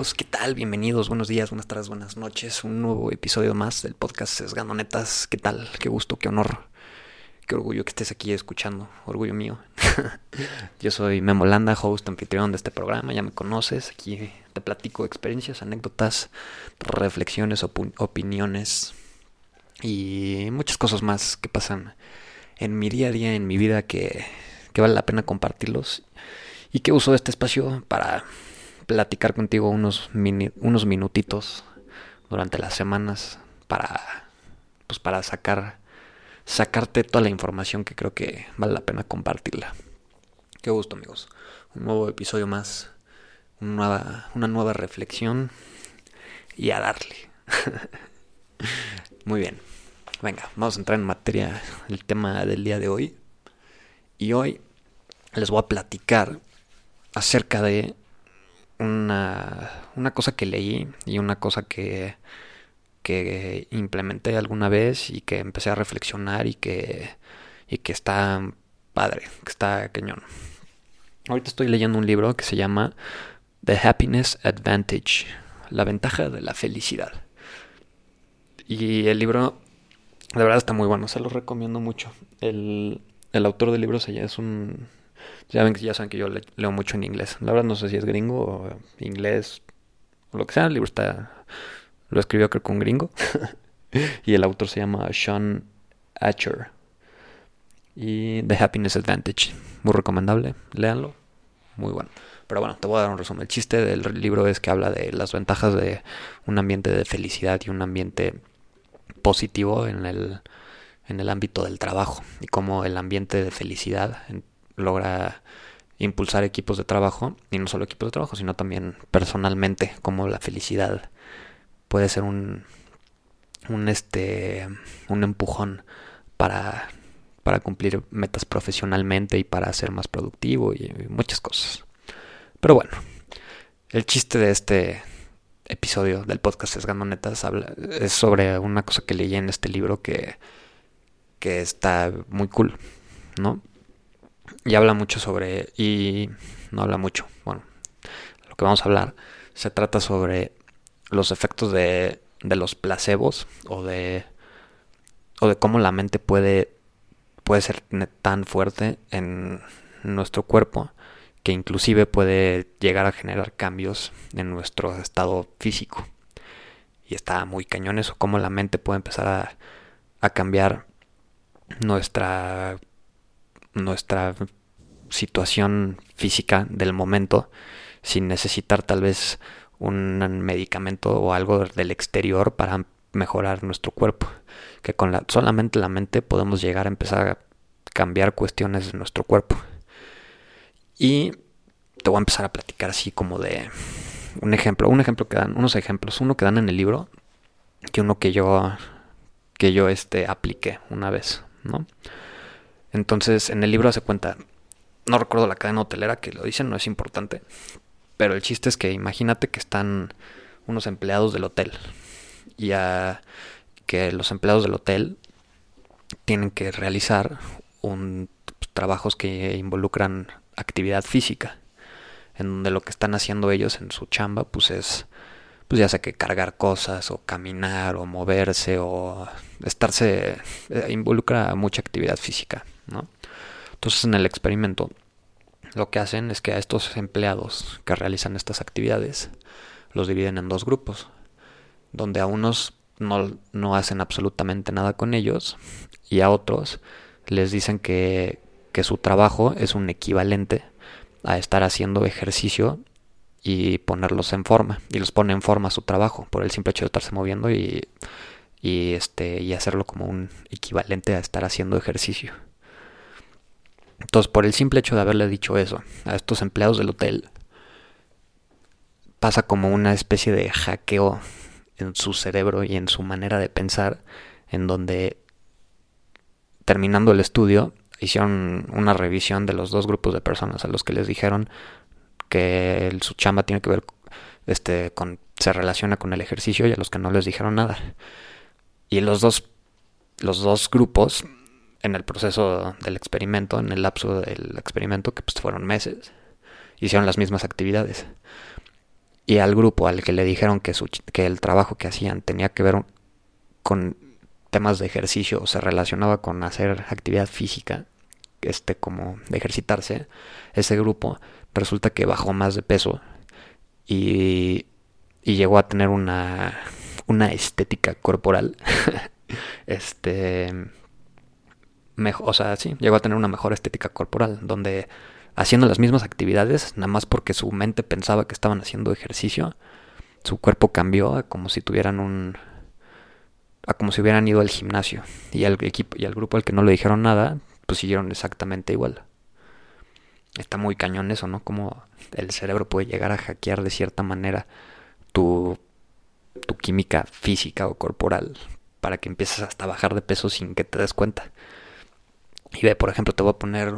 ¿Qué tal? Bienvenidos, buenos días, buenas tardes, buenas noches. Un nuevo episodio más del podcast Sesgando Netas. ¿Qué tal? Qué gusto, qué honor, qué orgullo que estés aquí escuchando. Orgullo mío. Yo soy Memo Landa, host anfitrión de este programa. Ya me conoces. Aquí te platico experiencias, anécdotas, reflexiones, opiniones y muchas cosas más que pasan en mi día a día, en mi vida, que, que vale la pena compartirlos. Y que uso este espacio para platicar contigo unos, unos minutitos durante las semanas para, pues para sacar, sacarte toda la información que creo que vale la pena compartirla. Qué gusto amigos. Un nuevo episodio más, una nueva, una nueva reflexión y a darle. Muy bien. Venga, vamos a entrar en materia el tema del día de hoy. Y hoy les voy a platicar acerca de una, una cosa que leí y una cosa que, que implementé alguna vez y que empecé a reflexionar y que, y que está padre, que está cañón. Ahorita estoy leyendo un libro que se llama The Happiness Advantage, la ventaja de la felicidad. Y el libro, de verdad está muy bueno, se lo recomiendo mucho. El, el autor del libro es un ya ven ya saben que yo leo mucho en inglés. La verdad no sé si es gringo o inglés o lo que sea. El libro está lo escribió creo que un gringo. y el autor se llama Sean Atcher. Y The Happiness Advantage. Muy recomendable. Léanlo. Muy bueno. Pero bueno, te voy a dar un resumen. El chiste del libro es que habla de las ventajas de un ambiente de felicidad y un ambiente positivo en el, en el ámbito del trabajo. Y cómo el ambiente de felicidad logra impulsar equipos de trabajo, y no solo equipos de trabajo, sino también personalmente, como la felicidad puede ser un, un, este, un empujón para, para cumplir metas profesionalmente y para ser más productivo y, muchas cosas. Pero bueno, el chiste de este episodio del podcast Sesgando Netas es sobre una cosa que leí en este libro que, que está muy cool, ¿no? Y habla mucho sobre, y no habla mucho, bueno, lo que vamos a hablar se trata sobre los efectos de, de los placebos o de, o de cómo la mente puede, puede ser tan fuerte en nuestro cuerpo que inclusive puede llegar a generar cambios en nuestro estado físico. Y está muy cañón eso, cómo la mente puede empezar a, cambiar nuestra nuestra situación física del momento sin necesitar tal vez un medicamento o algo del exterior para mejorar nuestro cuerpo. Que con la, solamente la mente podemos llegar a empezar a cambiar cuestiones de nuestro cuerpo. Y te voy a empezar a platicar así como de un ejemplo, un ejemplo que dan, unos ejemplos, uno que dan en el libro, que uno que yo que yo este apliqué una vez, ¿no? Entonces, en el libro se cuenta, no recuerdo la cadena hotelera que lo dicen, no es importante, pero el chiste es que imagínate que están unos empleados del hotel y a, que los empleados del hotel tienen que realizar pues, trabajos que involucran actividad física, en donde lo que están haciendo ellos en su chamba pues es pues ya sea que cargar cosas o caminar o moverse o estarse eh, involucra mucha actividad física. Entonces en el experimento lo que hacen es que a estos empleados que realizan estas actividades los dividen en dos grupos, donde a unos no, no hacen absolutamente nada con ellos y a otros les dicen que, que su trabajo es un equivalente a estar haciendo ejercicio y ponerlos en forma y los pone en forma su trabajo por el simple hecho de estarse moviendo y, y este y hacerlo como un equivalente a estar haciendo ejercicio. Entonces, por el simple hecho de haberle dicho eso a estos empleados del hotel, pasa como una especie de hackeo en su cerebro y en su manera de pensar, en donde terminando el estudio hicieron una revisión de los dos grupos de personas a los que les dijeron que su chamba tiene que ver este con se relaciona con el ejercicio y a los que no les dijeron nada. Y los dos los dos grupos en el proceso del experimento, en el lapso del experimento, que pues fueron meses, hicieron las mismas actividades. y al grupo al que le dijeron que, su, que el trabajo que hacían tenía que ver con temas de ejercicio, o se relacionaba con hacer actividad física, este como de ejercitarse, ese grupo resulta que bajó más de peso y, y llegó a tener una, una estética corporal. este mejor, o sea, sí, llegó a tener una mejor estética corporal, donde haciendo las mismas actividades, nada más porque su mente pensaba que estaban haciendo ejercicio, su cuerpo cambió a como si tuvieran un a como si hubieran ido al gimnasio y al equipo y al grupo al que no le dijeron nada, pues siguieron exactamente igual. Está muy cañón eso, ¿no? Como el cerebro puede llegar a hackear de cierta manera tu tu química física o corporal para que empieces hasta bajar de peso sin que te des cuenta. Y ve, por ejemplo, te voy a poner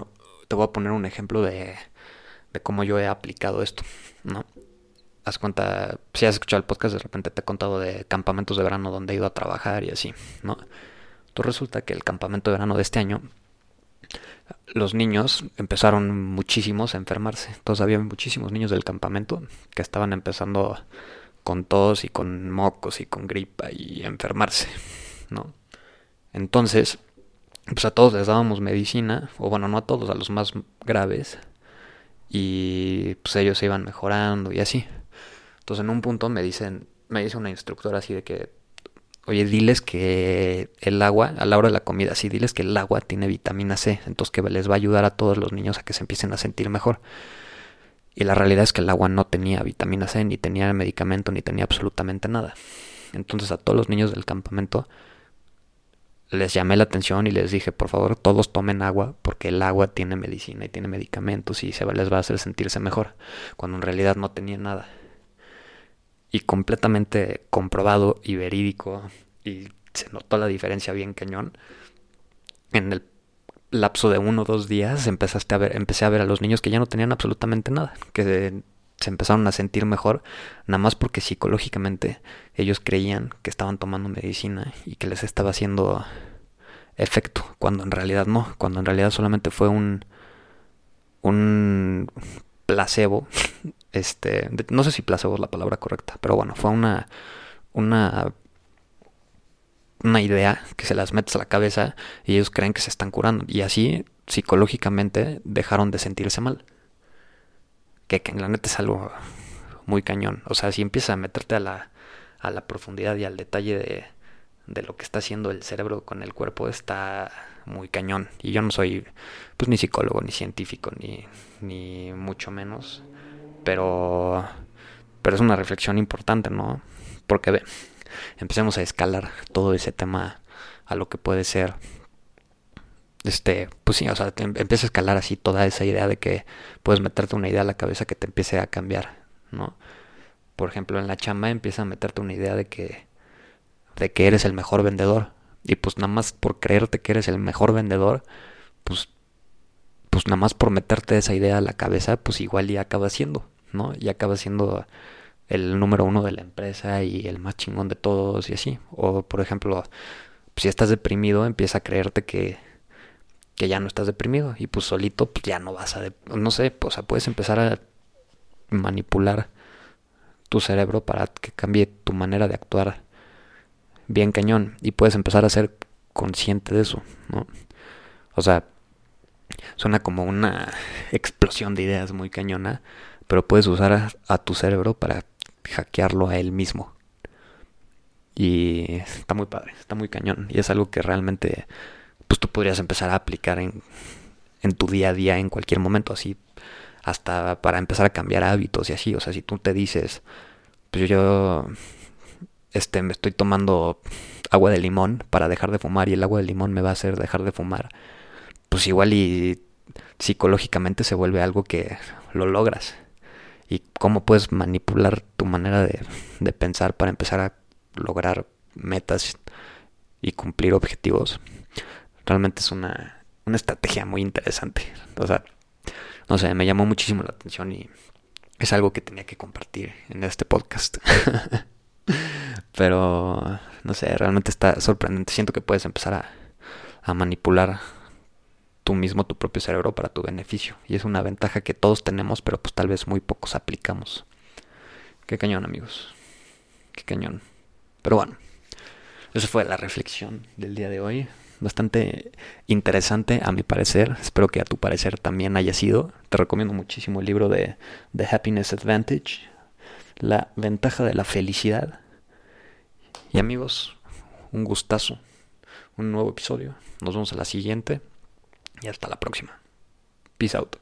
te voy a poner un ejemplo de, de cómo yo he aplicado esto, ¿no? Haz cuenta, si has escuchado el podcast, de repente te he contado de campamentos de verano donde he ido a trabajar y así, ¿no? Entonces resulta que el campamento de verano de este año, los niños empezaron muchísimos a enfermarse. Entonces había muchísimos niños del campamento que estaban empezando con tos y con mocos y con gripa y enfermarse, ¿no? Entonces, pues a todos les dábamos medicina, o bueno, no a todos, a los más graves, y pues ellos se iban mejorando y así. Entonces en un punto me dicen, me dice una instructora así de que, oye, diles que el agua, a la hora de la comida, sí, diles que el agua tiene vitamina C, entonces que les va a ayudar a todos los niños a que se empiecen a sentir mejor. Y la realidad es que el agua no tenía vitamina C, ni tenía medicamento, ni tenía absolutamente nada. Entonces a todos los niños del campamento les llamé la atención y les dije, por favor, todos tomen agua porque el agua tiene medicina y tiene medicamentos y se les va a hacer sentirse mejor, cuando en realidad no tenía nada. Y completamente comprobado y verídico y se notó la diferencia bien cañón. En el lapso de uno o dos días empezaste a ver, empecé a ver a los niños que ya no tenían absolutamente nada, que se empezaron a sentir mejor, nada más porque psicológicamente ellos creían que estaban tomando medicina y que les estaba haciendo efecto, cuando en realidad no, cuando en realidad solamente fue un un placebo, este, no sé si placebo es la palabra correcta, pero bueno, fue una una una idea que se las metes a la cabeza y ellos creen que se están curando y así psicológicamente dejaron de sentirse mal que, en la neta es algo muy cañón. O sea, si empiezas a meterte a la, a la profundidad y al detalle de, de lo que está haciendo el cerebro con el cuerpo, está muy cañón. Y yo no soy pues ni psicólogo, ni científico, ni, ni mucho menos. Pero, pero es una reflexión importante, ¿no? Porque ve, empecemos a escalar todo ese tema a lo que puede ser este, pues sí, o sea, em, empieza a escalar así toda esa idea de que puedes meterte una idea a la cabeza que te empiece a cambiar, ¿no? Por ejemplo, en la chamba empieza a meterte una idea de que, de que eres el mejor vendedor. Y pues nada más por creerte que eres el mejor vendedor, pues, pues nada más por meterte esa idea a la cabeza, pues igual ya acaba siendo, ¿no? Y acaba siendo el número uno de la empresa y el más chingón de todos y así. O por ejemplo, si estás deprimido, empieza a creerte que que ya no estás deprimido y pues solito pues ya no vas a, no sé, o sea, puedes empezar a manipular tu cerebro para que cambie tu manera de actuar bien cañón y puedes empezar a ser consciente de eso, ¿no? O sea, suena como una explosión de ideas muy cañona, pero puedes usar a, a tu cerebro para hackearlo a él mismo. Y está muy padre, está muy cañón y es algo que realmente pues tú podrías empezar a aplicar en, en tu día a día en cualquier momento, así hasta para empezar a cambiar hábitos y así, o sea, si tú te dices, pues yo este me estoy tomando agua de limón para dejar de fumar y el agua de limón me va a hacer dejar de fumar, pues igual y psicológicamente se vuelve algo que lo logras. Y cómo puedes manipular tu manera de, de pensar para empezar a lograr metas y cumplir objetivos realmente es una, una estrategia muy interesante. O sea, no sé, me llamó muchísimo la atención y es algo que tenía que compartir en este podcast. Pero, no sé, realmente está sorprendente. Siento que puedes empezar a, a manipular tú mismo tu propio cerebro para tu beneficio. Y es una ventaja que todos tenemos, pero pues tal vez muy pocos aplicamos. Qué cañón, amigos. Qué cañón. Pero bueno, esa fue la reflexión del día de hoy. Bastante interesante a mi parecer. Espero que a tu parecer también haya sido. Te recomiendo muchísimo el libro de The Happiness Advantage. La ventaja de la felicidad. Y amigos, un gustazo. Un nuevo episodio. Nos vemos a la siguiente. Y hasta la próxima. Peace out.